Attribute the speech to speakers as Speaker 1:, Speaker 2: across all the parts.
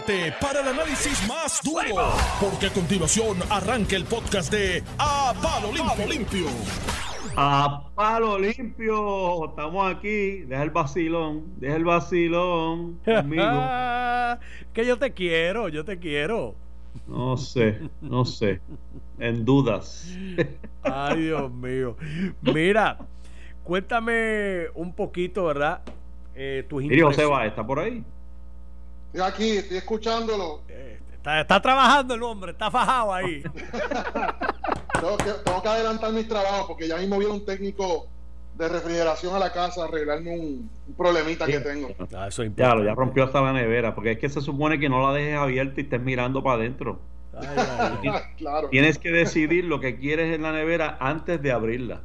Speaker 1: prepárate para el análisis más duro, porque a continuación arranca el podcast de A Palo Limpio.
Speaker 2: A Palo Limpio, estamos aquí, deja el vacilón, deja el vacilón conmigo.
Speaker 3: que yo te quiero, yo te quiero.
Speaker 2: No sé, no sé, en dudas.
Speaker 3: Ay, Dios mío. Mira, cuéntame un poquito, ¿verdad?
Speaker 2: Eh, tus José va, ¿está por ahí?
Speaker 4: Estoy aquí, estoy escuchándolo.
Speaker 3: Eh, está, trabajando el hombre, está fajado ahí.
Speaker 4: tengo, que, adelantar mis trabajos porque ya mismo viene un técnico de refrigeración a la casa a arreglarme un, problemita que tengo.
Speaker 2: Ah, eso ya, ya rompió hasta la nevera, porque es que se supone que no la dejes abierta y estés mirando para adentro. claro. Tienes que decidir lo que quieres en la nevera antes de abrirla.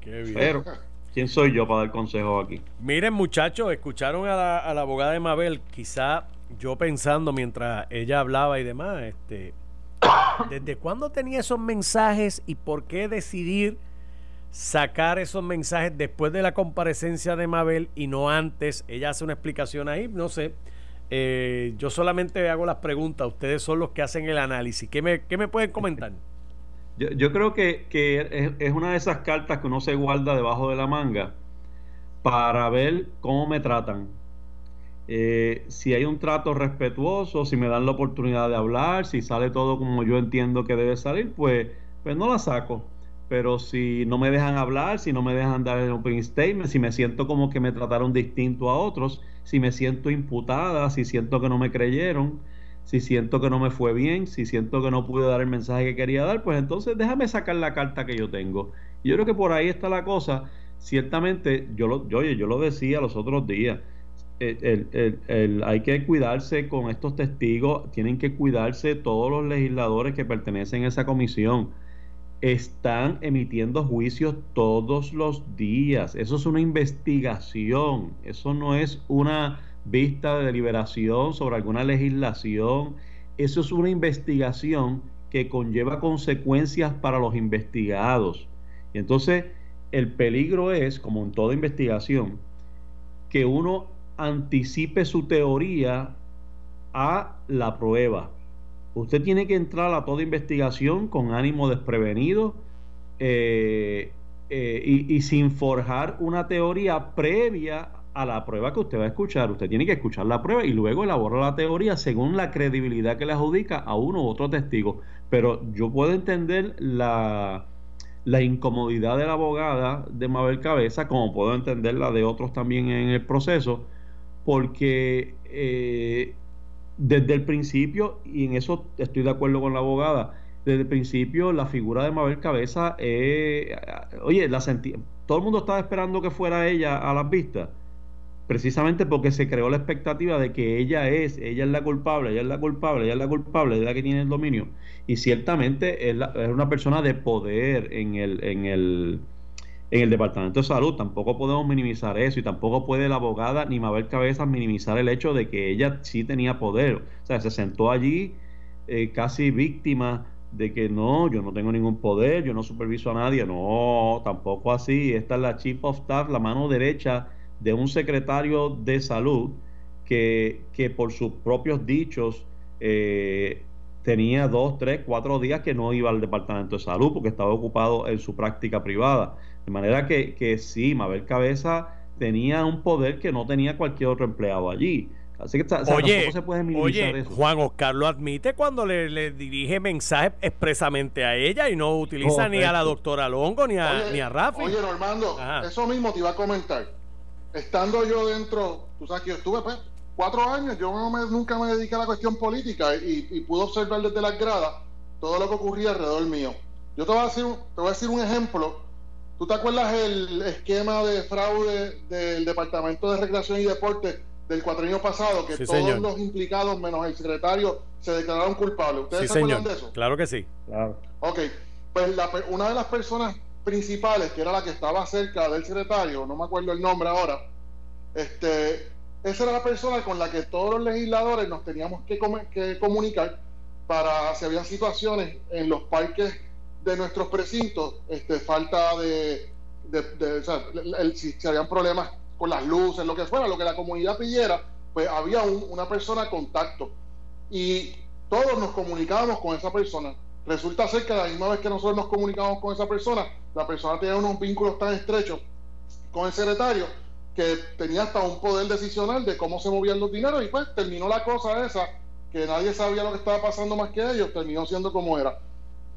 Speaker 2: Qué bien. Pero, ¿Quién soy yo para dar consejo aquí?
Speaker 3: Miren, muchachos, escucharon a la, abogada de Mabel, quizá yo pensando mientras ella hablaba y demás, este, ¿desde cuándo tenía esos mensajes y por qué decidir sacar esos mensajes después de la comparecencia de Mabel y no antes? Ella hace una explicación ahí, no sé. Eh, yo solamente hago las preguntas, ustedes son los que hacen el análisis. ¿Qué me, qué me pueden comentar?
Speaker 2: Yo, creo que, es, una de esas cartas que uno se guarda debajo de la manga para ver cómo me tratan. Eh, si hay un trato respetuoso, si me dan la oportunidad de hablar, si sale todo como yo entiendo que debe salir, pues, pues no la saco. Pero si no me dejan hablar, si no me dejan dar el open statement, si me siento como que me trataron distinto a otros, si me siento imputada, si siento que no me creyeron, si siento que no me fue bien, si siento que no pude dar el mensaje que quería dar, pues entonces déjame sacar la carta que yo tengo. yo creo que por ahí está la cosa. Ciertamente, yo lo, yo, yo lo decía los otros días, hay que cuidarse con estos testigos, tienen que cuidarse todos los legisladores que pertenecen a esa comisión. Están emitiendo juicios todos los días. Eso es una investigación, eso no es una vista de deliberación sobre alguna legislación. Eso es una investigación que conlleva consecuencias para los investigados. Y entonces el peligro es, como en toda investigación, que uno anticipe su teoría a la prueba. Usted tiene que entrar a toda investigación con ánimo desprevenido eh, eh, y, y, sin forjar una teoría previa a la prueba que usted va a escuchar. Usted tiene que escuchar la prueba y luego elaborar la teoría según la credibilidad que le adjudica a uno u otro testigo. Pero yo puedo entender la, la incomodidad de la abogada de Mabel Cabeza, como puedo entender la de otros también en el proceso, porque eh, desde el principio, y en eso estoy de acuerdo con la abogada, desde el principio la figura de Mabel Cabeza, eh, oye, la todo el mundo estaba esperando que fuera ella a las vistas precisamente porque se creó la expectativa de que ella es, ella es la culpable, ella es la culpable, ella es la culpable, ella es la que tiene el dominio. Y ciertamente es, una persona de poder en el, en el, en el Departamento de Salud. Tampoco podemos minimizar eso y tampoco puede la abogada ni Mabel Cabezas minimizar el hecho de que ella sí tenía poder. O sea, se sentó allí eh, casi víctima de que no, yo no tengo ningún poder, yo no superviso a nadie. No, tampoco así. Esta es la Chief of Staff, la mano derecha de un secretario de salud que, que por sus propios dichos eh, tenía dos, tres, cuatro días que no iba al departamento de salud porque estaba ocupado en su práctica privada. De manera que, que sí, Mabel Cabeza tenía un poder que no tenía cualquier otro empleado allí. Así que
Speaker 3: oye, se puede oye, Juan Oscar lo admite cuando le, dirige mensajes expresamente a ella y no utiliza ni a la doctora Longo ni a, ni a Rafi.
Speaker 4: Oye, Normando, eso mismo te iba a comentar estando yo dentro, tú sabes que yo estuve pues, cuatro años, yo nunca me dediqué a la cuestión política y, pude observar desde las gradas todo lo que ocurría alrededor mío. Yo te voy a decir, te voy a decir un ejemplo. ¿Tú te acuerdas el esquema de fraude del Departamento de Recreación y Deporte del cuatrienio pasado? Que todos los implicados, menos el secretario, se declararon culpables. ¿Ustedes se acuerdan de eso?
Speaker 3: Claro que sí. Claro.
Speaker 4: Ok. Pues una de las personas principales, que era la que estaba cerca del secretario, no me acuerdo el nombre ahora, este, esa era la persona con la que todos los legisladores nos teníamos que, que comunicar para si había situaciones en los parques de nuestros precintos, este, falta de, de, o sea, si, habían problemas con las luces, lo que fuera, lo que la comunidad pidiera, pues había una persona contacto y todos nos comunicábamos con esa persona. Resulta ser que la misma vez que nosotros nos comunicábamos con esa persona, la persona tenía unos vínculos tan estrechos con el secretario que tenía hasta un poder decisional de cómo se movían los dineros y pues terminó la cosa esa, que nadie sabía lo que estaba pasando más que ellos, terminó siendo como era.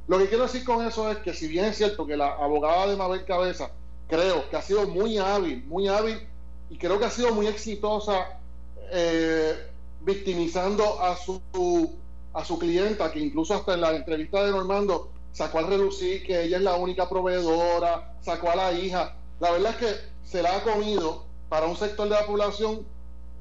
Speaker 4: Lo que quiero decir con eso es que si bien es cierto que la abogada de Mabel Cabeza creo que ha sido muy hábil, muy hábil y creo que ha sido muy exitosa eh, victimizando a su a su clienta, que incluso hasta en la entrevista de Normando sacó al relucir que ella es la única proveedora, sacó a la hija. La verdad es que se la ha comido para un sector de la población.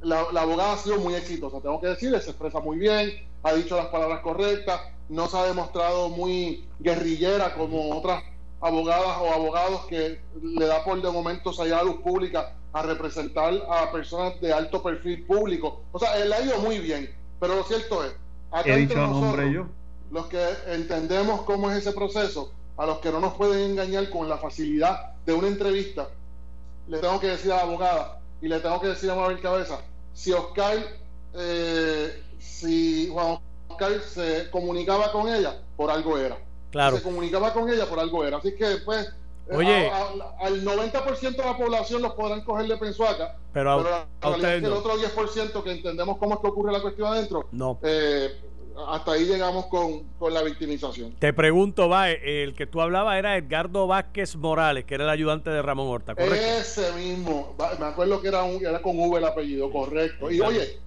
Speaker 4: La, abogada ha sido muy exitosa, tengo que decir, se expresa muy bien, ha dicho las palabras correctas, no se ha demostrado muy guerrillera como otras abogadas o abogados que le da por de momento salir a la luz pública a representar a personas de alto perfil público. O sea, él ha ido muy bien, pero lo cierto es,
Speaker 2: Acá He dicho nombre yo.
Speaker 4: Los que entendemos cómo es ese proceso, a los que no nos pueden engañar con la facilidad de una entrevista, le tengo que decir a la abogada y le tengo que decir a Mabel Cabeza, si Oscar, eh, si Juan Oscar se comunicaba con ella, por algo era.
Speaker 3: Claro.
Speaker 4: Se comunicaba con ella, por algo era. Así que, pues, eh, Oye, al 90% de la población los podrán coger de pensuaca,
Speaker 3: pero,
Speaker 4: pero el otro 10% que entendemos cómo es que ocurre la cuestión adentro,
Speaker 3: no.
Speaker 4: Eh, hasta ahí llegamos con, la victimización.
Speaker 3: Te pregunto, va, el que tú hablabas era Edgardo Vázquez Morales, que era el ayudante de Ramón Horta, ¿correcto?
Speaker 4: Ese mismo, me acuerdo que era, un, era con V el apellido, correcto. Y oye,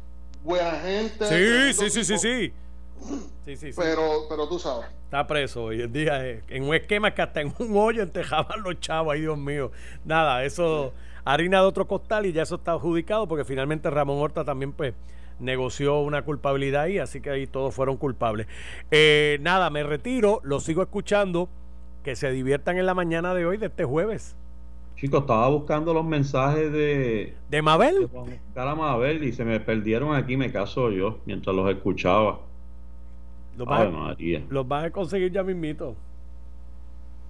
Speaker 4: buena gente.
Speaker 3: Sí, sí, sí, sí, sí. Sí, sí,
Speaker 4: Pero, pero tú sabes.
Speaker 3: Está preso hoy en día, eh, en un esquema que hasta en un hoyo entejaban los chavos, ay Dios mío. Nada, eso, harina de otro costal y ya eso está adjudicado porque finalmente Ramón Horta también pues negoció una culpabilidad ahí, así que ahí todos fueron culpables. Eh, nada, me retiro, lo sigo escuchando, que se diviertan en la mañana de hoy, de este jueves.
Speaker 2: Chicos, estaba buscando los mensajes de...
Speaker 3: ¿De Mabel?
Speaker 2: De Mabel y se me perdieron aquí, me caso yo, mientras los escuchaba.
Speaker 3: Los vas, a, conseguir ya mismito.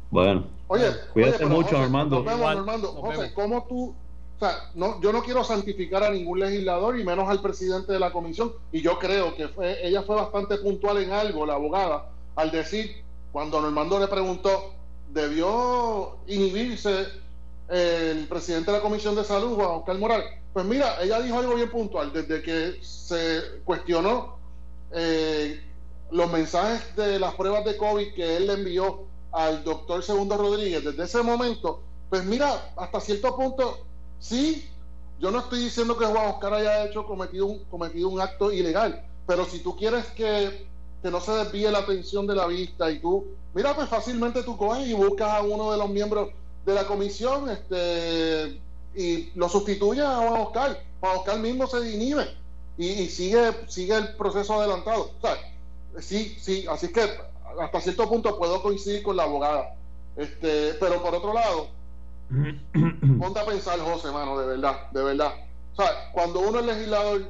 Speaker 2: Bueno.
Speaker 4: Oye,
Speaker 2: cuídate mucho, Armando.
Speaker 4: José, ¿cómo tú no, yo no quiero santificar a ningún legislador y menos al presidente de la comisión. Y yo creo que fue, ella fue bastante puntual en algo, la abogada, al decir, cuando Normando le preguntó, ¿debió inhibirse el presidente de la Comisión de Salud, Juan Oscar Moral? Pues mira, ella dijo algo bien puntual. Desde que se cuestionó eh, los mensajes de las pruebas de COVID que él le envió al doctor Segundo Rodríguez desde ese momento, pues mira, hasta cierto punto, sí, yo no estoy diciendo que Juan Oscar haya hecho cometido un, cometido un acto ilegal, pero si tú quieres que, que no se desvíe la atención de la vista y tú, mira, pues fácilmente tú coges y buscas a uno de los miembros de la comisión este, y lo sustituyes a Juan Oscar. Juan Oscar mismo se inhibe y, y sigue, sigue el proceso adelantado. O sea, sí, sí, así que hasta cierto punto puedo coincidir con la abogada. Este, pero por otro lado, ponte a pensar, José, mano, de verdad, de verdad. O sea, cuando uno es legislador,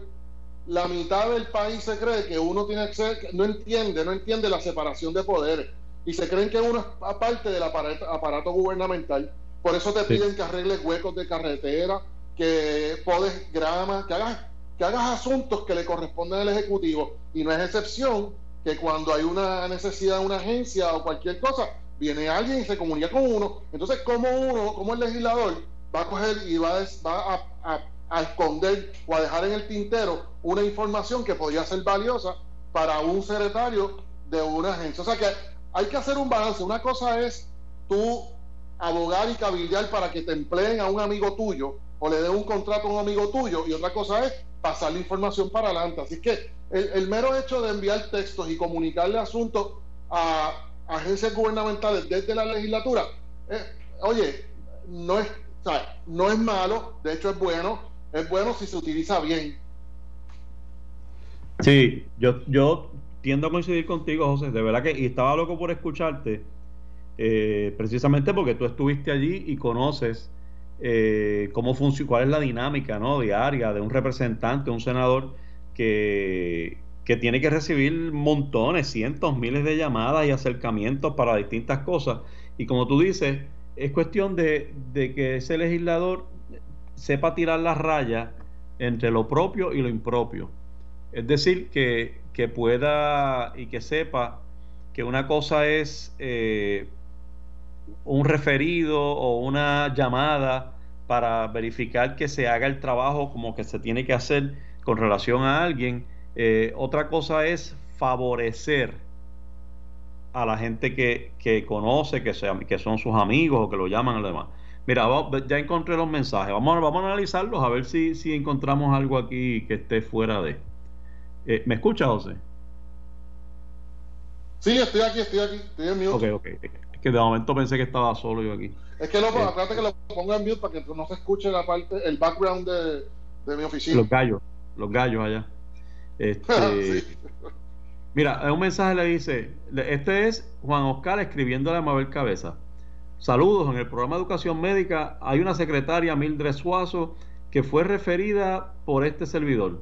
Speaker 4: la mitad del país se cree que uno tiene que ser, no entiende, no entiende la separación de poderes. Y se creen que uno es parte del aparato, gubernamental. Por eso te piden que arregles huecos de carretera, que podes grama, que hagas, que hagas asuntos que le corresponden al Ejecutivo. Y no es excepción que cuando hay una necesidad de una agencia o cualquier cosa, viene alguien y se comunica con uno. Entonces, como uno, como el legislador, va a coger y va, a, a, esconder o a dejar en el tintero una información que podría ser valiosa para un secretario de una agencia. O sea que hay que hacer un balance. Una cosa es tú abogar y cabildear para que te empleen a un amigo tuyo o le den un contrato a un amigo tuyo y otra cosa es pasar la información para adelante. Así que el, mero hecho de enviar textos y comunicarle asuntos a agencias gubernamentales desde la legislatura, eh, oye, no es, no es malo, de hecho es bueno, es bueno si se utiliza bien.
Speaker 2: Sí, yo, yo tiendo a coincidir contigo, José, de verdad que, y estaba loco por escucharte, eh, precisamente porque tú estuviste allí y conoces eh, cómo funciona, cuál es la dinámica ¿no? diaria de un representante, un senador que, tiene que recibir montones, cientos, miles de llamadas y acercamientos para distintas cosas. Y como tú dices, es cuestión de, que ese legislador sepa tirar las rayas entre lo propio y lo impropio. Es decir, que, que pueda y que sepa que una cosa es eh, un referido o una llamada para verificar que se haga el trabajo como que se tiene que hacer con relación a alguien. Eh, otra cosa es favorecer a la gente que, que conoce, que, sea, que son sus amigos o que lo llaman a los demás. Mira, ya encontré los mensajes. Vamos, vamos a analizarlos a ver si, si encontramos algo aquí que esté fuera de. Eh, ¿Me escucha, José?
Speaker 4: Sí, estoy aquí, estoy aquí, estoy en mute.
Speaker 2: Ok, ok. Es que de momento pensé que estaba solo yo aquí.
Speaker 4: Es que lo, eh, que lo ponga en mute para que no se escuche la parte, el background de, de mi oficina.
Speaker 2: Los gallos, los gallos allá. Este, Mira, un mensaje le dice, este es Juan Oscar escribiéndole a Mabel Cabeza. Saludos, en el programa de educación médica hay una secretaria, Mildred Suazo, que fue referida por este servidor.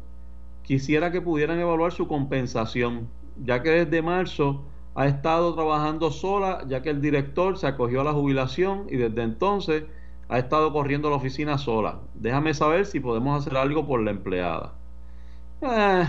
Speaker 2: Quisiera que pudieran evaluar su compensación, ya que desde marzo ha estado trabajando sola, ya que el director se acogió a la jubilación y desde entonces ha estado corriendo a la oficina sola. Déjame saber si podemos hacer algo por la empleada. Eh,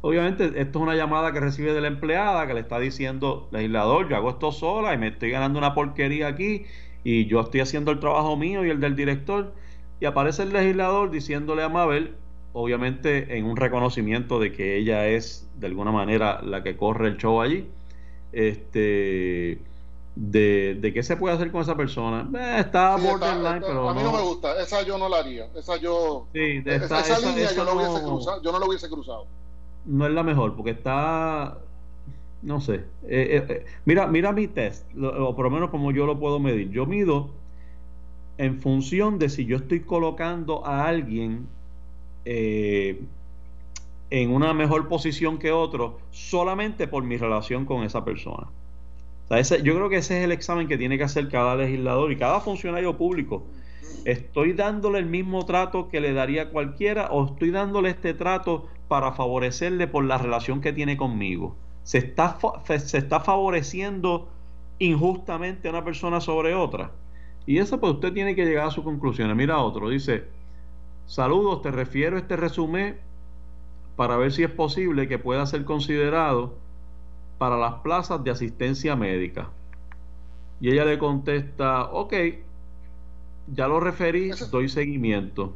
Speaker 2: obviamente, esto es una llamada que recibe de la empleada que le está diciendo, legislador, yo hago esto sola y me estoy ganando una porquería aquí y yo estoy haciendo el trabajo mío y el del director. Y aparece el legislador diciéndole a Mabel, obviamente en un reconocimiento de que ella es de alguna manera la que corre el show allí, este, de, de qué se puede hacer con esa persona. Eh, está borderline, pero
Speaker 4: a mí no, me gusta, esa yo no la haría, esa yo, sí, esa, línea yo, no hubiese cruzado, yo no lo hubiese cruzado.
Speaker 2: No es la mejor, porque está, no sé, eh, eh, mira, mira mi test, o por lo menos como yo lo puedo medir. Yo mido en función de si yo estoy colocando a alguien eh, en una mejor posición que otro solamente por mi relación con esa persona. Yo creo que ese es el examen que tiene que hacer cada legislador y cada funcionario público. ¿Estoy dándole el mismo trato que le daría cualquiera o estoy dándole este trato para favorecerle por la relación que tiene conmigo? ¿Se está, se está favoreciendo injustamente a una persona sobre otra? Y eso pues usted tiene que llegar a sus conclusiones. Mira otro, dice, Saludos, te refiero a este resumen para ver si es posible que pueda ser considerado para las plazas de asistencia médica. Y ella le contesta, ok, ya lo referí, doy seguimiento.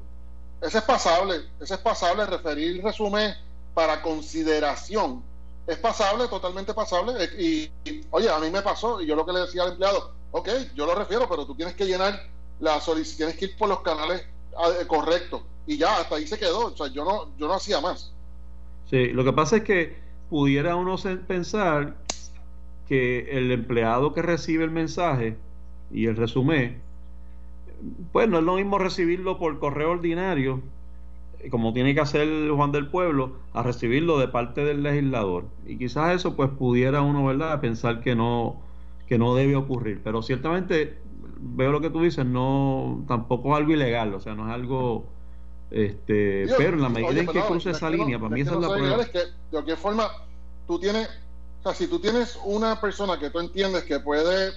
Speaker 4: Ese es pasable, ese es pasable, referir resumen para consideración. Es pasable, totalmente pasable. Y, oye, a mí me pasó, y yo lo que le decía al empleado, ok, yo lo refiero, pero tú tienes que llenar la solicitud, tienes que ir por los canales Ah, eh, correcto. Y ya, hasta ahí se quedó. O sea, yo no, yo no hacía más.
Speaker 2: Sí, lo que pasa es que pudiera uno pensar que el empleado que recibe el mensaje y el resumen, pues no es lo mismo recibirlo por correo ordinario, eh, como tiene que hacer Juan del Pueblo, a recibirlo de parte del legislador. Y quizás eso pues pudiera uno, ¿verdad?, pensar que no, que no debe ocurrir. Pero ciertamente veo lo que tú dices, no, tampoco es algo ilegal, o sea, no es algo, este, pero en la medida en que cruce esa línea, para mí esa es la prueba.
Speaker 4: Es que, de cualquier forma, tú tienes, o sea, si tú tienes una persona que tú entiendes que puede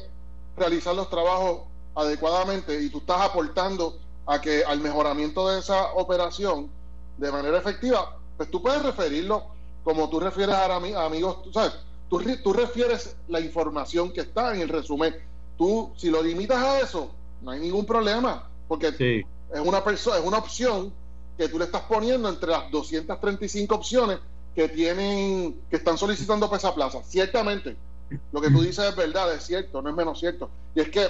Speaker 4: realizar los trabajos adecuadamente y tú estás aportando a que al mejoramiento de esa operación de manera efectiva, pues tú puedes referirlo como tú refieres a, amigos, tú sabes, tú, tú refieres la información que está en el resumen. Tú, si lo limitas a eso, no hay ningún problema, porque es una persona, es una opción que tú le estás poniendo entre las 235 opciones que tienen, que están solicitando para esa plaza. Ciertamente, lo que tú dices es verdad, es cierto, no es menos cierto. Y es que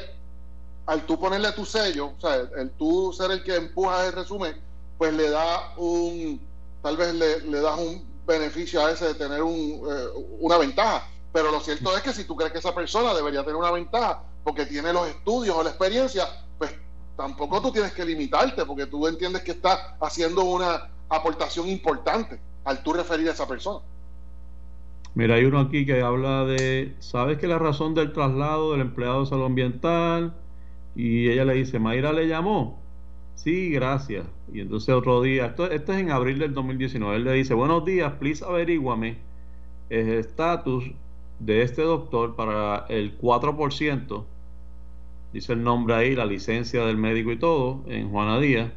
Speaker 4: al tú ponerle tu sello, o sea, el, tú ser el que empuja el resumen, pues le da un, tal vez le, le das un beneficio a ese de tener un, eh, una ventaja. Pero lo cierto es que si tú crees que esa persona debería tener una ventaja porque tiene los estudios o la experiencia, pues tampoco tú tienes que limitarte porque tú entiendes que estás haciendo una aportación importante al tú referir a esa persona.
Speaker 2: Mira, hay uno aquí que habla de, ¿sabes que la razón del traslado del empleado de salud ambiental? Y ella le dice, Mayra le llamó. Sí, gracias. Y entonces otro día, esto, es en abril del 2019, él le dice, buenos días, please averíguame el estatus de este doctor para el 4% dice el nombre ahí, la licencia del médico y todo, en Juana Díaz.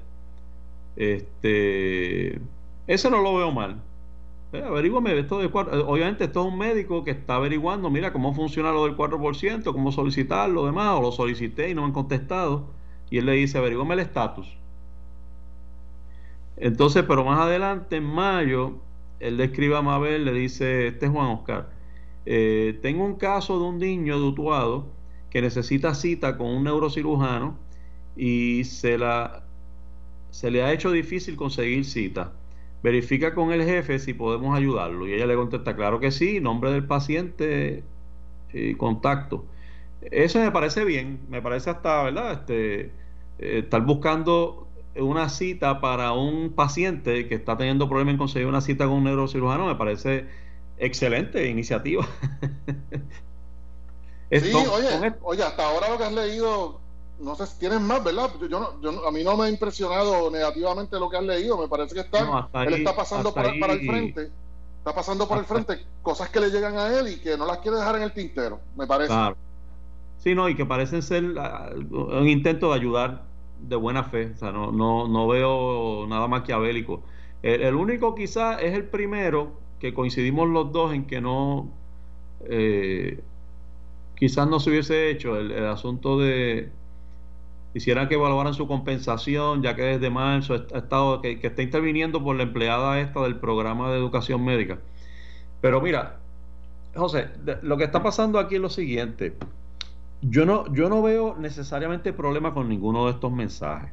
Speaker 2: Este, ese no lo veo mal. Eh, averígame esto de cuatro. Obviamente, esto es un médico que está averiguando, mira cómo funciona lo del 4%, cómo solicitar lo demás, o lo solicité y no me han contestado. Y él le dice, averígame el estatus. Entonces, pero más adelante, en mayo, él le escribe a Mabel, le dice, este es Juan Oscar, eh, tengo un caso de un niño dutuado que necesita cita con un neurocirujano y se, la, se le ha hecho difícil conseguir cita. Verifica con el jefe si podemos ayudarlo. Y ella le contesta, claro que sí, nombre del paciente y contacto. Eso me parece bien, me parece hasta, ¿verdad? Este, eh, estar buscando una cita para un paciente que está teniendo problemas en conseguir una cita con un neurocirujano me parece excelente iniciativa.
Speaker 4: sí, oye, oye, hasta ahora lo que has leído, no sé si tienes más, ¿verdad? Yo, yo a mí no me ha impresionado negativamente lo que has leído, me parece que está, él está pasando para el frente, está pasando por el frente cosas que le llegan a él y que no las quiere dejar en el tintero, me parece. Claro.
Speaker 2: Sí, no, y que parecen ser ah, un intento de ayudar de buena fe, o sea, no, no, no veo nada maquiavélico. El, el único quizás es el primero, que coincidimos los dos en que no, eh, quizás no se hubiese hecho el, asunto de, quisiera que evaluaran su compensación, ya que desde marzo ha estado, que, que, está interviniendo por la empleada esta del programa de educación médica. Pero mira, José, lo que está pasando aquí es lo siguiente. Yo no, yo no veo necesariamente problema con ninguno de estos mensajes.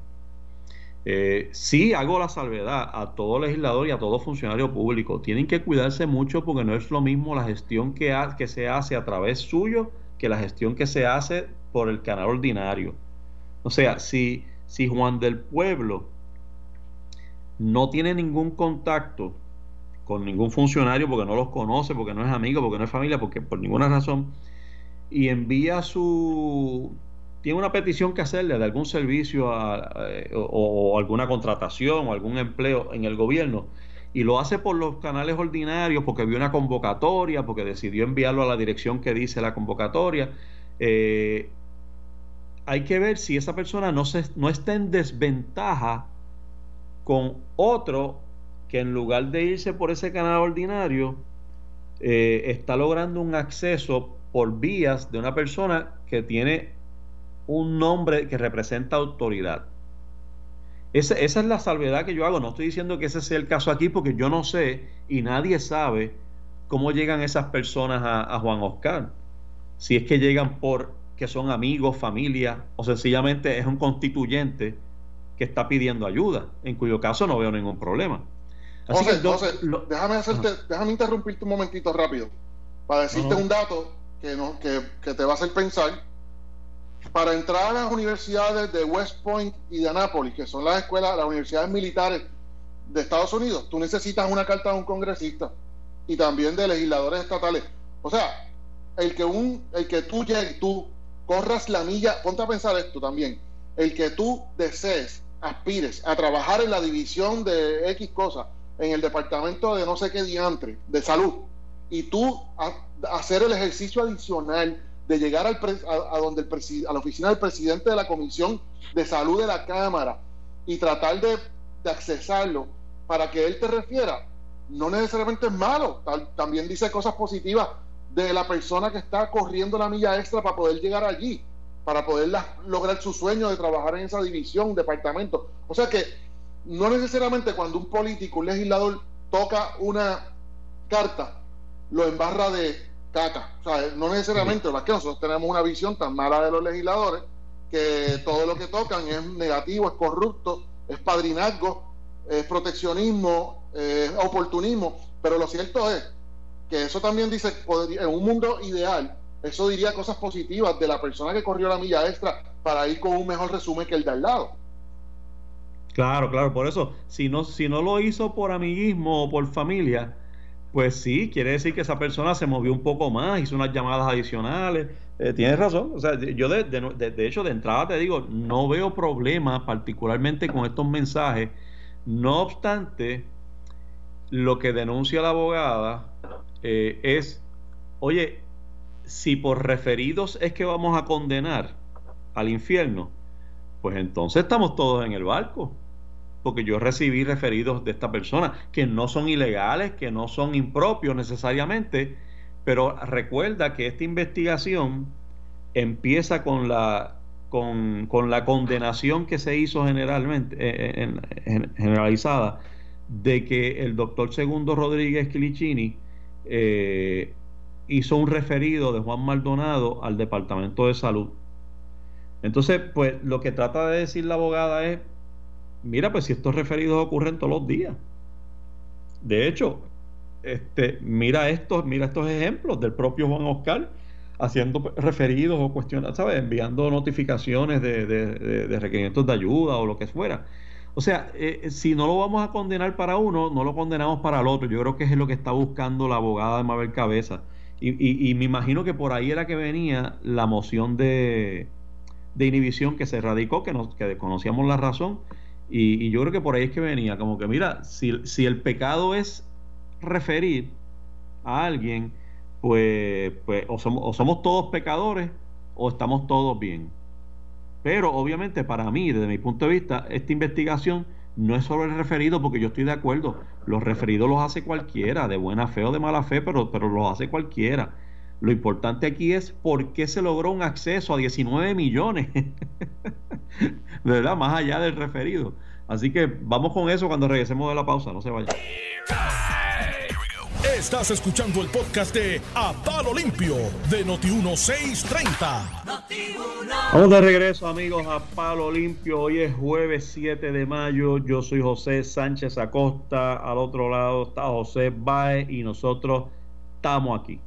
Speaker 2: Eh, hago la salvedad a todo legislador y a todo funcionario público. Tienen que cuidarse mucho porque no es lo mismo la gestión que, que se hace a través suyo que la gestión que se hace por el canal ordinario. O sea, si, si Juan del Pueblo no tiene ningún contacto con ningún funcionario porque no los conoce, porque no es amigo, porque no es familia, porque por ninguna razón, y envía su, tiene una petición que hacerle de algún servicio eh, o, alguna contratación o algún empleo en el gobierno y lo hace por los canales ordinarios porque vio una convocatoria, porque decidió enviarlo a la dirección que dice la convocatoria, eh, hay que ver si esa persona no, se, no está en desventaja con otro que en lugar de irse por ese canal ordinario, eh, está logrando un acceso por vías de una persona que tiene un nombre que representa autoridad. Esa, es la salvedad que yo hago. No estoy diciendo que ese sea el caso aquí porque yo no sé y nadie sabe cómo llegan esas personas a, Juan Oscar. Si es que llegan por que son amigos, familia o sencillamente es un constituyente que está pidiendo ayuda, en cuyo caso no veo ningún problema.
Speaker 4: déjame, hacerte, déjame interrumpirte un momentito rápido para decirte un dato que, no, que, que te va a hacer pensar para entrar a las universidades de West Point y de Anápolis, que son las escuelas, las universidades militares de Estados Unidos, tú necesitas una carta de un congresista y también de legisladores estatales. O sea, el que un, el que tú llegues, tú corras la milla, ponte a pensar esto también, el que tú desees, aspires a trabajar en la división de X cosas, en el departamento de no sé qué diantre, de salud, y tú hacer el ejercicio adicional de llegar al a, donde el a la oficina del presidente de la Comisión de Salud de la Cámara y tratar de, de accesarlo para que él te refiera, no necesariamente es malo, también dice cosas positivas de la persona que está corriendo la milla extra para poder llegar allí, para poder lograr su sueño de trabajar en esa división, departamento. O sea que no necesariamente cuando un político, un legislador toca una carta, lo embarra de caca. O sea, no necesariamente, que nosotros tenemos una visión tan mala de los legisladores que todo lo que tocan es negativo, es corrupto, es padrinazgo, es proteccionismo, es oportunismo. Pero lo cierto es que eso también dice, en un mundo ideal, eso diría cosas positivas de la persona que corrió la milla extra para ir con un mejor resumen que el de al lado.
Speaker 2: Claro, claro, por eso, si no, si no lo hizo por amiguismo o por familia, pues sí, quiere decir que esa persona se movió un poco más, hizo unas llamadas adicionales. Eh, tienes razón, o sea, yo de, de, hecho de entrada te digo, no veo problema particularmente con estos mensajes. No obstante, lo que denuncia la abogada eh, es, oye, si por referidos es que vamos a condenar al infierno, pues entonces estamos todos en el barco porque yo recibí referidos de esta persona, que no son ilegales, que no son impropios necesariamente, pero recuerda que esta investigación empieza con la con, la condenación que se hizo generalmente eh, eh, generalizada de que el doctor Segundo Rodríguez Quilicini eh, hizo un referido de Juan Maldonado al Departamento de Salud. Entonces, pues lo que trata de decir la abogada es, mira, pues si estos referidos ocurren todos los días. De hecho, este, mira estos, mira estos ejemplos del propio Juan Oscar haciendo referidos o cuestiones, ¿sabes? Enviando notificaciones de, de, requerimientos de ayuda o lo que fuera. O sea, eh, si no lo vamos a condenar para uno, no lo condenamos para el otro. Yo creo que es lo que está buscando la abogada de Mabel Cabeza. Y, y, me imagino que por ahí era que venía la moción de, de inhibición que se radicó, que, nos, que desconocíamos la razón. Y, yo creo que por ahí es que venía, como que mira, si, si el pecado es referir a alguien, pues, pues o, somos, o somos todos pecadores o estamos todos bien. Pero obviamente para mí, desde mi punto de vista, esta investigación no es solo el referido, porque yo estoy de acuerdo, los referidos los hace cualquiera, de buena fe o de mala fe, pero, pero los hace cualquiera. Lo importante aquí es por qué se logró un acceso a 19 millones, ¿verdad? Más allá del referido. Así que vamos con eso cuando regresemos de la pausa, no se vayan.
Speaker 1: Estás escuchando el podcast de A Palo Limpio de Noti1630.
Speaker 2: Vamos de regreso, amigos, a Palo Limpio. Hoy es jueves 7 de mayo. Yo soy José Sánchez Acosta. Al otro lado está José Baez y nosotros estamos aquí.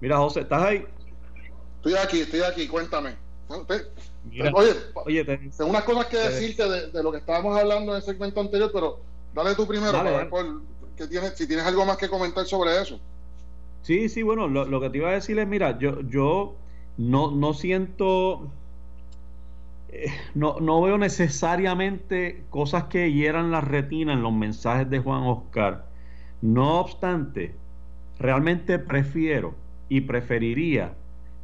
Speaker 2: Mira, José, ¿estás ahí?
Speaker 4: Estoy aquí, estoy aquí. Cuéntame. oye, oye tengo unas cosas que decirte de, lo que estábamos hablando en el segmento anterior, pero dale tú primero para ver por si tienes algo más que comentar sobre eso.
Speaker 2: Sí, sí, bueno, lo, que te iba a decir es, mira, yo, yo no, no siento, eh, no, no veo necesariamente cosas que hieran la retina en los mensajes de Juan Oscar. No obstante, realmente prefiero y preferiría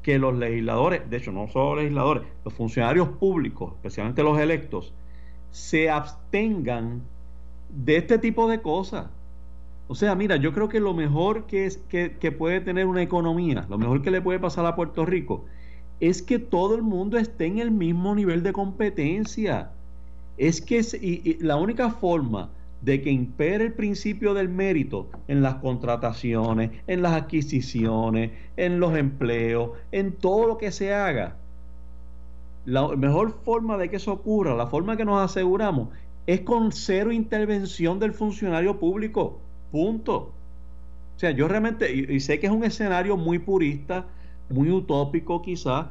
Speaker 2: que los legisladores, de hecho no solo legisladores, los funcionarios públicos, especialmente los electos, se abstengan de este tipo de cosas. O sea, mira, yo creo que lo mejor que, es, que, puede tener una economía, lo mejor que le puede pasar a Puerto Rico, es que todo el mundo esté en el mismo nivel de competencia. Es que y, la única forma de que impere el principio del mérito en las contrataciones, en las adquisiciones, en los empleos, en todo lo que se haga. La mejor forma de que eso ocurra, la forma que nos aseguramos, es con cero intervención del funcionario público. Punto. O sea, yo realmente, y, sé que es un escenario muy purista, muy utópico quizás,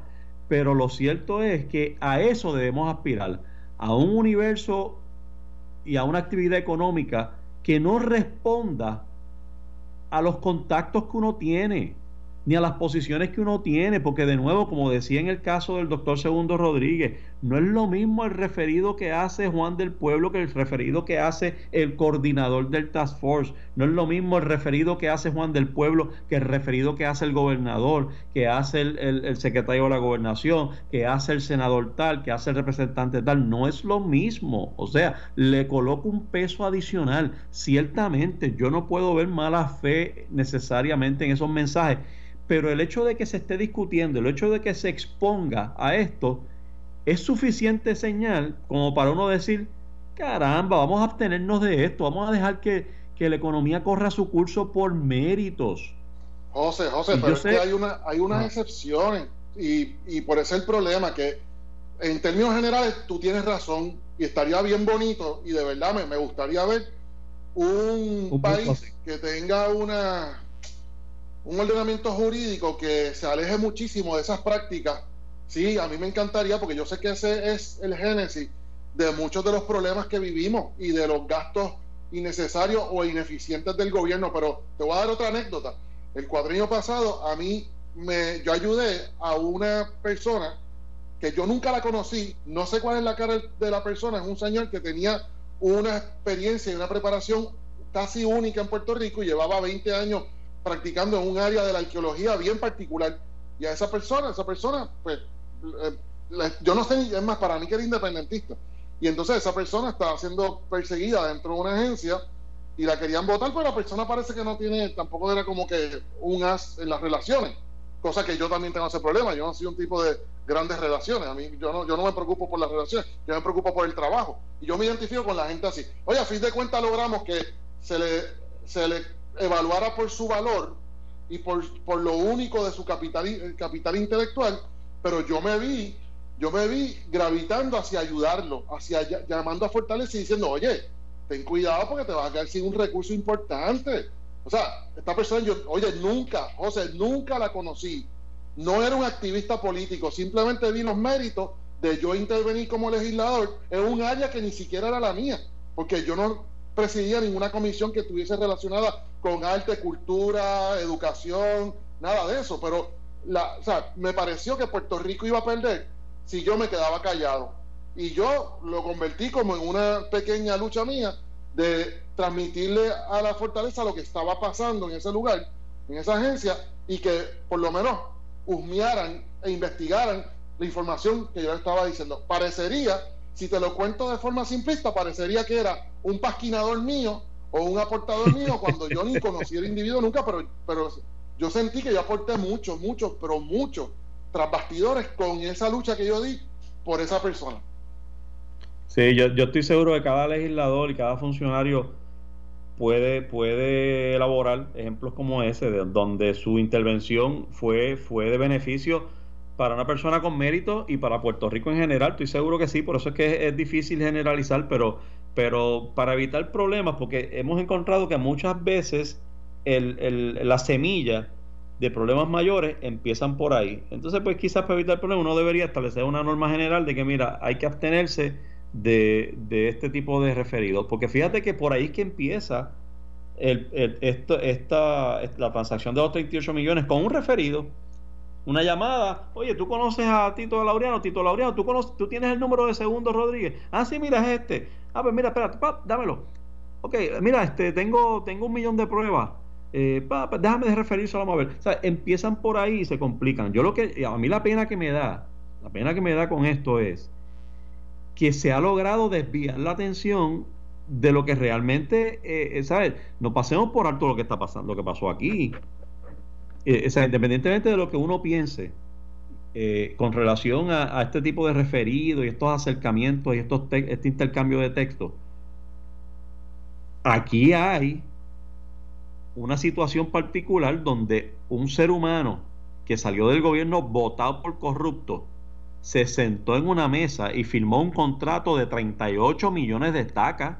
Speaker 2: pero lo cierto es que a eso debemos aspirar, a un universo y a una actividad económica que no responda a los contactos que uno tiene, ni a las posiciones que uno tiene, porque de nuevo, como decía en el caso del doctor Segundo Rodríguez, no es lo mismo el referido que hace Juan del Pueblo que el referido que hace el coordinador del Task Force, no es lo mismo el referido que hace Juan del Pueblo que el referido que hace el gobernador, que hace el, el secretario de la gobernación, que hace el senador tal, que hace el representante tal, no es lo mismo, o sea, le coloco un peso adicional, ciertamente yo no puedo ver mala fe necesariamente en esos mensajes, pero el hecho de que se esté discutiendo, el hecho de que se exponga a esto, es suficiente señal como para uno decir, caramba, vamos a abstenernos de esto, vamos a dejar que, la economía corra su curso por méritos.
Speaker 4: José, José, pero es que hay, una, hay unas excepciones y, y por eso el problema, que en términos generales tú tienes razón y estaría bien bonito y de verdad me, me gustaría ver un país que tenga una un ordenamiento jurídico que se aleje muchísimo de esas prácticas, sí, a mí me encantaría porque yo sé que ese es el génesis de muchos de los problemas que vivimos y de los gastos innecesarios o ineficientes del gobierno. Pero te voy a dar otra anécdota. El cuadrino pasado, a mí, me, yo ayudé a una persona que yo nunca la conocí, no sé cuál es la cara de la persona, es un señor que tenía una experiencia y una preparación casi única en Puerto Rico y llevaba 20 años practicando en un área de la arqueología bien particular. Y a esa persona, esa persona, pues, yo no sé, es más, para mí que era independentista. Y entonces esa persona estaba siendo perseguida dentro de una agencia y la querían votar, pero la persona parece que no tiene, tampoco era como que un as en las relaciones, cosa que yo también tengo ese problema. Yo no soy un tipo de grandes relaciones. A mí, yo no, yo no me preocupo por las relaciones, yo me preocupo por el trabajo. Y yo me identifico con la gente así. Oye, a fin de cuentas logramos que se le, se le evaluara por su valor y por, por lo único de su capital, capital intelectual, pero yo me vi, yo me vi gravitando hacia ayudarlo, hacia llamando a fortalecer y diciendo, oye, ten cuidado porque te vas a quedar sin un recurso importante. O sea, esta persona, yo, oye, nunca, José, nunca la conocí. No era un activista político, simplemente vi los méritos de yo intervenir como legislador en un área que ni siquiera era la mía, porque yo no presidía ninguna comisión que estuviese relacionada con arte, cultura, educación, nada de eso, pero la, o sea, me pareció que Puerto Rico iba a perder si yo me quedaba callado. Y yo lo convertí como en una pequeña lucha mía de transmitirle a la fortaleza lo que estaba pasando en ese lugar, en esa agencia, y que por lo menos husmearan e investigaran la información que yo estaba diciendo. Parecería, si te lo cuento de forma simplista, parecería que era un pasquinador mío o un aportador mío cuando yo ni conocí al individuo nunca, pero, pero yo sentí que yo aporté mucho, mucho, pero mucho tras bastidores con esa lucha que yo di por esa persona.
Speaker 2: Sí, yo, yo estoy seguro que cada legislador y cada funcionario puede, puede elaborar ejemplos como ese, de, donde su intervención fue, fue de beneficio para una persona con mérito y para Puerto Rico en general. Estoy seguro que sí, por eso es que es difícil generalizar, pero pero para evitar problemas, porque hemos encontrado que muchas veces el, el, la semilla de problemas mayores empiezan por ahí. Entonces, pues quizás para evitar problemas uno debería establecer una norma general de que, mira, hay que abstenerse de, de este tipo de referidos, porque fíjate que por ahí es que empieza el, esto, esta, la transacción de los 38 millones con un referido una llamada, oye, tú conoces a Tito Laureano, Tito Laureano, tú, conoces, tú tienes el número de Segundo Rodríguez. Ah, sí, mira, es este. Ah, pues mira, espérate, dámelo. Ok, mira, este, tengo, tengo un millón de pruebas. Eh, déjame de referirse a ver. O sea, empiezan por ahí y se complican. Yo lo que, a mí la pena que me da, la pena que me da con esto es que se ha logrado desviar la atención de lo que realmente, eh, eh ¿sabes? No pasemos por alto lo que está pasando, lo que pasó aquí. Eh, o sea, independientemente de lo que uno piense con relación a, este tipo de referidos y estos acercamientos y estos este intercambio de texto, aquí hay una situación particular donde un ser humano que salió del gobierno votado por corrupto se sentó en una mesa y firmó un contrato de 38 millones de estacas.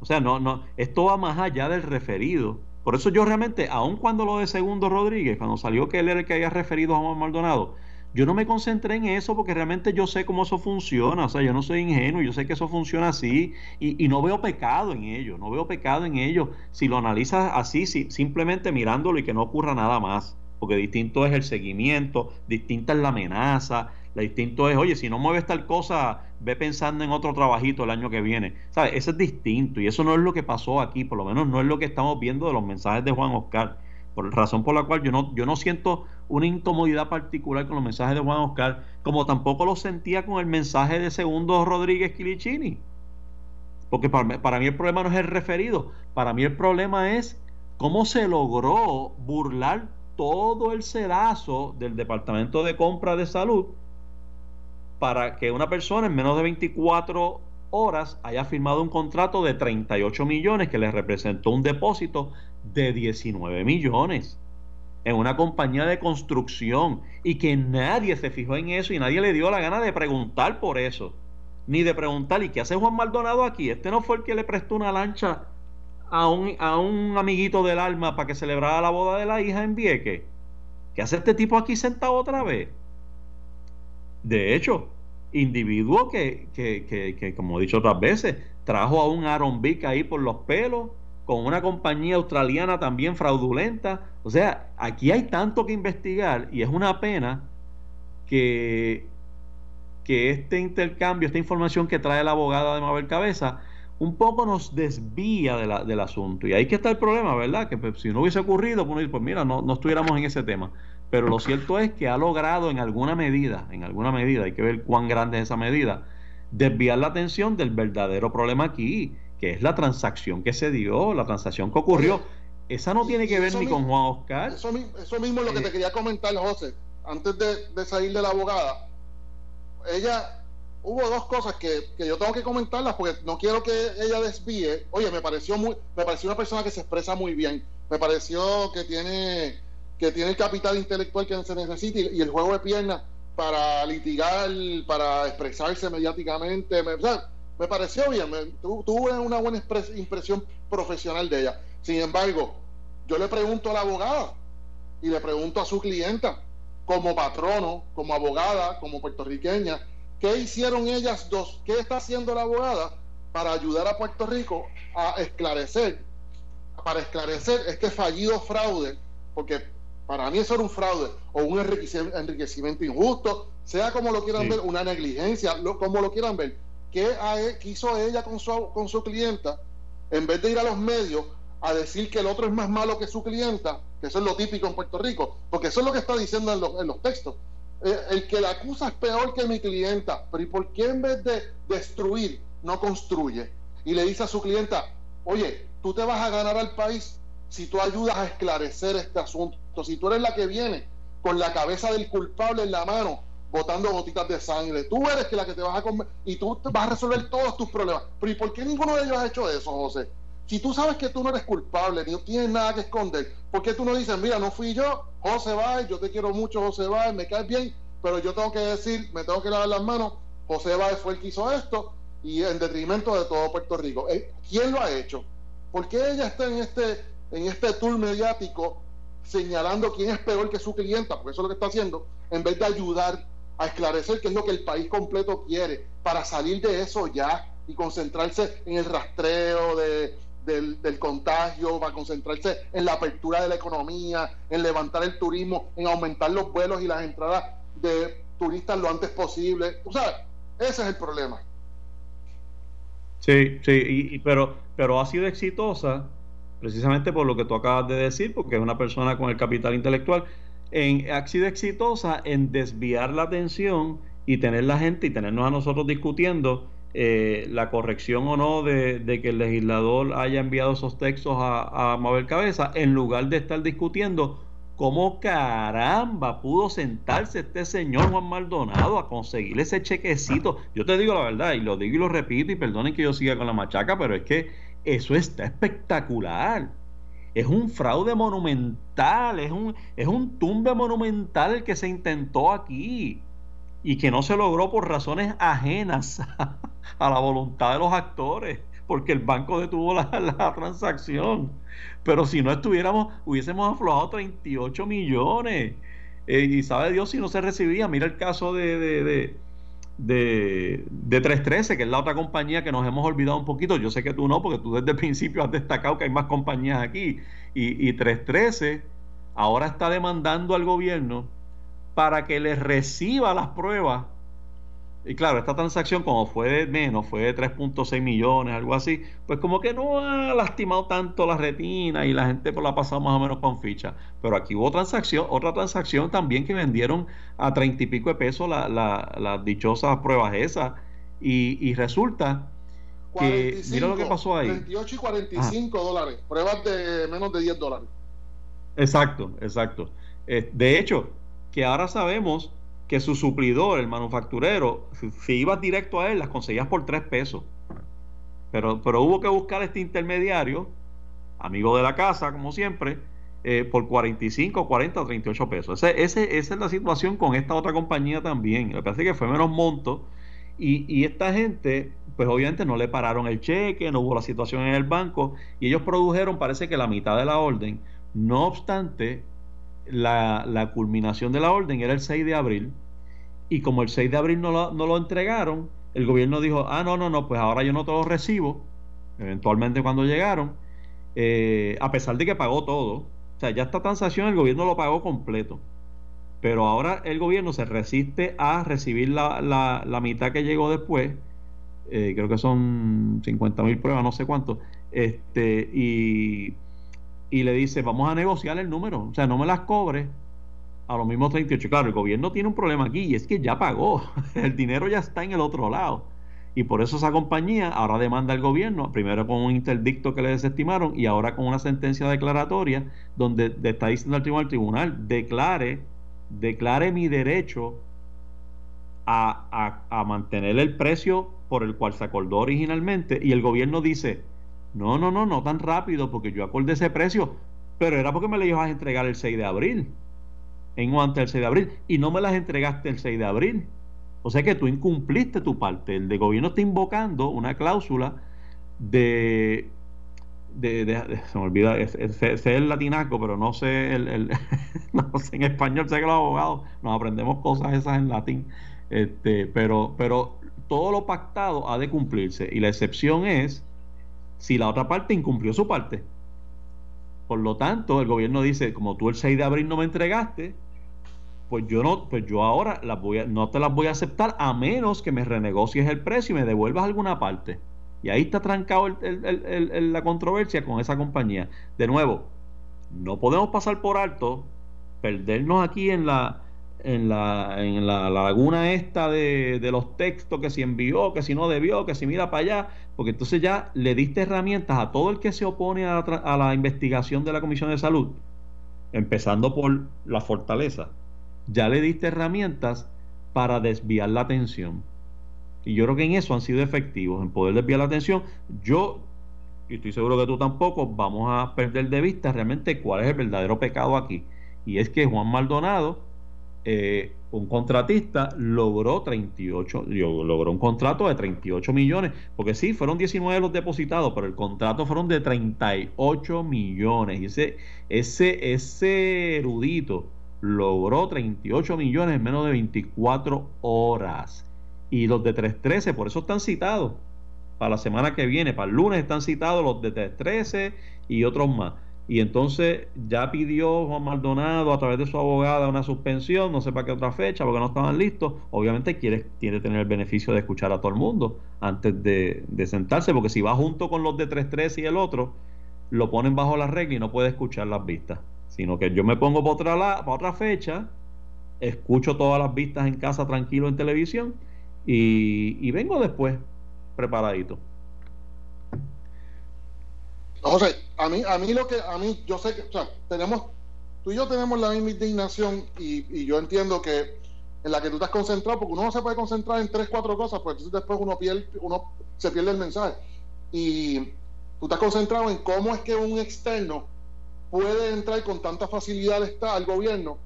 Speaker 2: O sea, no, no, esto va más allá del referido. Por eso yo realmente, aun cuando lo de Segundo Rodríguez, cuando salió que él era el que había referido a Juan Maldonado, yo no me concentré en eso porque realmente yo sé cómo eso funciona, o sea, yo no soy ingenuo, yo sé que eso funciona así y, no veo pecado en ello, no veo pecado en ello si lo analizas así, simplemente mirándolo y que no ocurra nada más, porque distinto es el seguimiento, distinta es la amenaza, lo distinto es, oye, si no mueves tal cosa, ve pensando en otro trabajito el año que viene. ¿Sabes? Eso es distinto y eso no es lo que pasó aquí, por lo menos no es lo que estamos viendo de los mensajes de Juan Oscar. Por razón por la cual yo no, yo no siento una incomodidad particular con los mensajes de Juan Oscar, como tampoco lo sentía con el mensaje de Segundo Rodríguez Quilichini. Porque para, para mí el problema no es el referido, para mí el problema es cómo se logró burlar todo el sedazo del Departamento de Compra de Salud para que una persona en menos de 24 horas haya firmado un contrato de 38 millones que le representó un depósito de 19 millones en una compañía de construcción y que nadie se fijó en eso y nadie le dio la gana de preguntar por eso, ni de preguntar, ¿y qué hace Juan Maldonado aquí? Este no fue el que le prestó una lancha a un, a un amiguito del alma para que celebrara la boda de la hija en Vieque. ¿Qué hace este tipo aquí sentado otra vez? De hecho, individuo que, que, que, como he dicho otras veces, trajo a un Aaron Vick ahí por los pelos, con una compañía australiana también fraudulenta. O sea, aquí hay tanto que investigar y es una pena que, que este intercambio, esta información que trae la abogada de Mabel Cabeza, un poco nos desvía del asunto. Y ahí que está el problema, ¿verdad? Que pues, si no hubiese ocurrido, pues, pues mira, no, no estuviéramos en ese tema. Pero lo cierto es que ha logrado en alguna medida, en alguna medida, hay que ver cuán grande es esa medida, desviar la atención del verdadero problema aquí, que es la transacción que se dio, la transacción que ocurrió. Esa no tiene que ver ni con Juan Oscar.
Speaker 4: Eso, mismo es lo que te eh. quería comentar, José, antes de, salir de la abogada. Ella, hubo dos cosas que, yo tengo que comentarlas porque no quiero que ella desvíe. Oye, me pareció muy, me pareció una persona que se expresa muy bien. Me pareció que tiene, que tiene el capital intelectual que se necesita y, el juego de piernas para litigar, para expresarse mediáticamente. Me, me pareció bien, tuve una buena impresión profesional de ella. Sin embargo, yo le pregunto a la abogada y le pregunto a su clienta, como patrono, como abogada, como puertorriqueña, ¿qué hicieron ellas dos? ¿Qué está haciendo la abogada para ayudar a Puerto Rico a esclarecer, para esclarecer este fallido fraude? Porque para mí eso era un fraude o un enriquecimiento injusto, sea como lo quieran ver, una negligencia, como lo quieran ver. ¿Qué, hizo ella con su, con su clienta? En vez de ir a los medios a decir que el otro es más malo que su clienta, que eso es lo típico en Puerto Rico, porque eso es lo que está diciendo en los, en los textos. Eh, el que la acusa es peor que mi clienta, pero ¿y por qué en vez de destruir no construye? Y le dice a su clienta, oye, tú te vas a ganar al país si tú ayudas a esclarecer este asunto, si tú eres la que viene con la cabeza del culpable en la mano, botando gotitas de sangre, tú eres la que te vas a comer y tú vas a resolver todos tus problemas. Pero ¿y por qué ninguno de ellos ha hecho eso, José? Si tú sabes que tú no eres culpable, ni tienes nada que esconder, ¿por qué tú no dices, mira, no fui yo, José Báez, yo te quiero mucho, José Báez, me caes bien, pero yo tengo que decir, me tengo que lavar las manos, José Báez fue el que hizo esto y en detrimento de todo Puerto Rico. Eh, ¿Quién lo ha hecho? ¿Por qué ella está en este, en este tour mediático señalando quién es peor que su clienta? Porque eso es lo que está haciendo, en vez de ayudar a esclarecer qué es lo que el país completo quiere para salir de eso ya y concentrarse en el rastreo de del, del, contagio, va a concentrarse en la apertura de la economía, en levantar el turismo, en aumentar los vuelos y las entradas de turistas lo antes posible. O sea, ese es el problema.
Speaker 2: Sí, sí, y, pero, pero ha sido exitosa precisamente por lo que tú acabas de decir, porque es una persona con el capital intelectual, en, ha sido exitosa en desviar la atención y tener la gente y tenernos a nosotros discutiendo eh, la corrección o no de, que el legislador haya enviado esos textos a, a Mabel Cabeza, en lugar de estar discutiendo cómo caramba pudo sentarse este señor Juan Maldonado a conseguir ese chequecito. Yo te digo la verdad, y lo digo y lo repito, y perdonen que yo siga con la machaca, pero es que eso está espectacular. Es un fraude monumental, es un, es un tumbe monumental que se intentó aquí y que no se logró por razones ajenas a la voluntad de los actores, porque el banco detuvo la, transacción. Pero si no estuviéramos, hubiésemos aflojado 38 millones. Eh, y sabe Dios si no se recibía. Mira el caso de, de, de, 313, que es la otra compañía que nos hemos olvidado un poquito. Yo sé que tú no, porque tú desde el principio has destacado que hay más compañías aquí. Y, y 313 ahora está demandando al gobierno para que le reciba las pruebas y claro, esta transacción como fue de menos, fue de 3.6 millones, algo así, pues como que no ha lastimado tanto la retina y la gente pues la ha pasado más o menos con ficha. Pero aquí hubo transacción, otra transacción también que vendieron a 30 y pico de pesos las dichosas pruebas esas. Y, resulta que, mira lo que pasó ahí.
Speaker 4: 28 y 45 dólares, pruebas de menos de 10 dólares.
Speaker 2: Exacto, exacto. Eh, de hecho, que ahora sabemos que su suplidor, el manufacturero, si ibas directo a él, las conseguías por tres pesos. Pero, pero hubo que buscar este intermediario, amigo de la casa, como siempre, eh, por 45, 40 o 38 pesos. Ese, ese, esa es la situación con esta otra compañía también. Me parece que fue menos monto. Y, y esta gente, pues obviamente no le pararon el cheque, no hubo la situación en el banco. Y ellos produjeron, parece que la mitad de la orden. No obstante, la, culminación de la orden era el 6 de abril y como el 6 de abril no lo, no lo entregaron, el gobierno dijo, ah, no, no, no, pues ahora yo no te lo recibo, eventualmente cuando llegaron, eh, a pesar de que pagó todo, o sea, ya esta transacción el gobierno lo pagó completo, pero ahora el gobierno se resiste a recibir la, la, la mitad que llegó después, eh, creo que son 50 mil pruebas, no sé cuánto, este, y y le dice, vamos a negociar el número, o sea, no me las cobre a los mismos 38. Claro, el gobierno tiene un problema aquí y es que ya pagó, el dinero ya está en el otro lado. Y por eso esa compañía ahora demanda al gobierno, primero con un interdicto que le desestimaron y ahora con una sentencia declaratoria donde le está diciendo al tribunal, declare, declare mi derecho a, a, mantener el precio por el cual se acordó originalmente. Y el gobierno dice, no, no, no, no tan rápido porque yo acordé ese precio, pero era porque me le ibas a entregar el 6 de abril, en o antes del 6 de abril, y no me las entregaste el 6 de abril. O sea que tú incumpliste tu parte. El de gobierno está invocando una cláusula de. de, se me olvida, sé, el latinaco, pero no sé el, no sé en español, sé que los abogados nos aprendemos cosas esas en latín. Este, pero, pero todo lo pactado ha de cumplirse. Y la excepción es si la otra parte incumplió su parte. Por lo tanto, el gobierno dice, como tú el 6 de abril no me entregaste, pues yo no, pues yo ahora las voy a, no te las voy a aceptar a menos que me renegocies el precio y me devuelvas alguna parte. Y ahí está trancado la controversia con esa compañía. De nuevo, no podemos pasar por alto, perdernos aquí en la, en la, en la, laguna esta de, de, los textos, que si envió, que si no debió, que si mira para allá, porque entonces ya le diste herramientas a todo el que se opone a a la investigación de la Comisión de Salud, empezando por la fortaleza ya le diste herramientas para desviar la atención. Y yo creo que en eso han sido efectivos, en poder desviar la atención. Yo, y estoy seguro que tú tampoco, vamos a perder de vista realmente cuál es el verdadero pecado aquí. Y es que Juan Maldonado, eh, un contratista, logró 38, logró un contrato de 38 millones, porque sí, fueron 19 los depositados, pero el contrato fueron de 38 millones. Y ese, ese, ese erudito logró 38 millones en menos de 24 horas. Y los de 313, por eso están citados para la semana que viene, para el lunes están citados los de 313 y otros más. Y entonces ya pidió Juan Maldonado a través de su abogada una suspensión, no sé para qué otra fecha, porque no estaban listos. Obviamente quiere, quiere tener el beneficio de escuchar a todo el mundo antes de, de sentarse, porque si va junto con los de 313 y el otro, lo ponen bajo la regla y no puede escuchar las vistas sino que yo me pongo para otra, para otra fecha, escucho todas las vistas en casa tranquilo en televisión y, vengo después preparadito.
Speaker 4: José, a mí, a mí lo que, a mí, yo sé que, o sea, tenemos, tú y yo tenemos la misma indignación y, yo entiendo que en la que tú estás concentrado, porque uno no se puede concentrar en tres, cuatro cosas, pues entonces después uno pierde, uno se pierde el mensaje. Y tú estás concentrado en cómo es que un externo puede entrar con tanta facilidad al gobierno,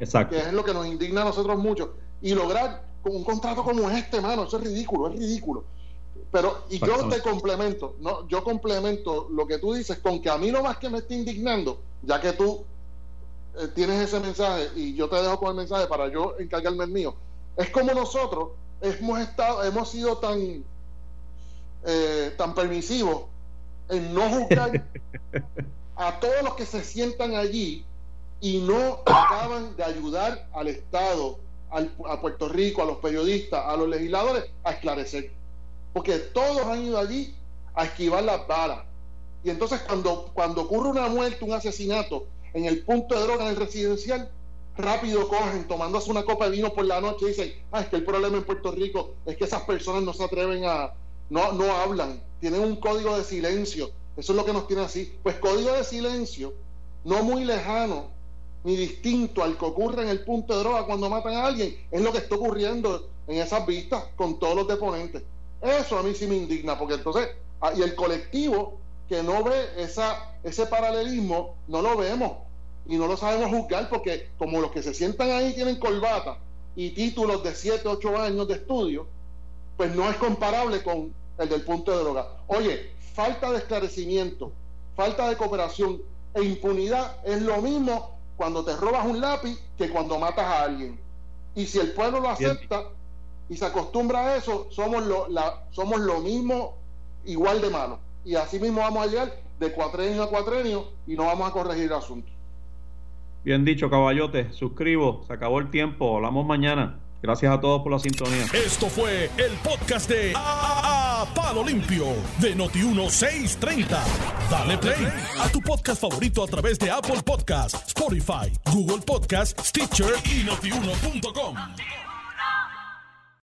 Speaker 4: Exacto. que es lo que nos indigna a nosotros mucho, y lograr un contrato como este, mano, eso es ridículo, es ridículo. Pero, y yo te complemento, no, yo complemento lo que tú dices con que a mí lo más que me está indignando, ya que tú eh, tienes ese mensaje y yo te dejo con el mensaje para yo encargarme el mío, es como nosotros hemos estado, hemos sido tan, eh, tan permisivos en no juzgar a todos los que se sientan allí y no acaban de ayudar al Estado, a Puerto Rico, a los periodistas, a los legisladores a esclarecer. Porque todos han ido allí a esquivar las balas. Y entonces cuando, cuando ocurre una muerte, un asesinato en el punto de droga en el residencial, rápido cogen, tomándose una copa de vino por la noche y dicen, ah, es que el problema en Puerto Rico es que esas personas no se atreven a, no, no hablan, tienen un código de silencio, eso es lo que nos tiene así. Pues código de silencio, no muy lejano ni distinto al que ocurre en el punto de droga cuando matan a alguien, es lo que está ocurriendo en esas vistas con todos los deponentes. Eso a mí sí me indigna, porque entonces, ah, y el colectivo que no ve esa, ese paralelismo, no lo vemos y no lo sabemos juzgar, porque como los que se sientan ahí tienen corbata y títulos de 7, 8 años de estudio, pues no es comparable con el del punto de droga. Oye, falta de esclarecimiento, falta de cooperación e impunidad es lo mismo cuando te robas un lápiz que cuando matas a alguien. Y si el pueblo lo acepta y se acostumbra a eso, somos lo, la, somos lo mismo, igual de malo. Y así mismo vamos a llegar de cuatrenio a cuatrenio y no vamos a corregir el asunto.
Speaker 2: Bien dicho, caballote. Suscribo. Se acabó el tiempo. Hablamos mañana. Gracias a todos por la sintonía.
Speaker 1: Esto fue el podcast de a, Palo Limpio de Noti1630. Dale play a tu podcast favorito a través de Apple Podcasts, Spotify, Google Podcasts, Stitcher y notiuno.com.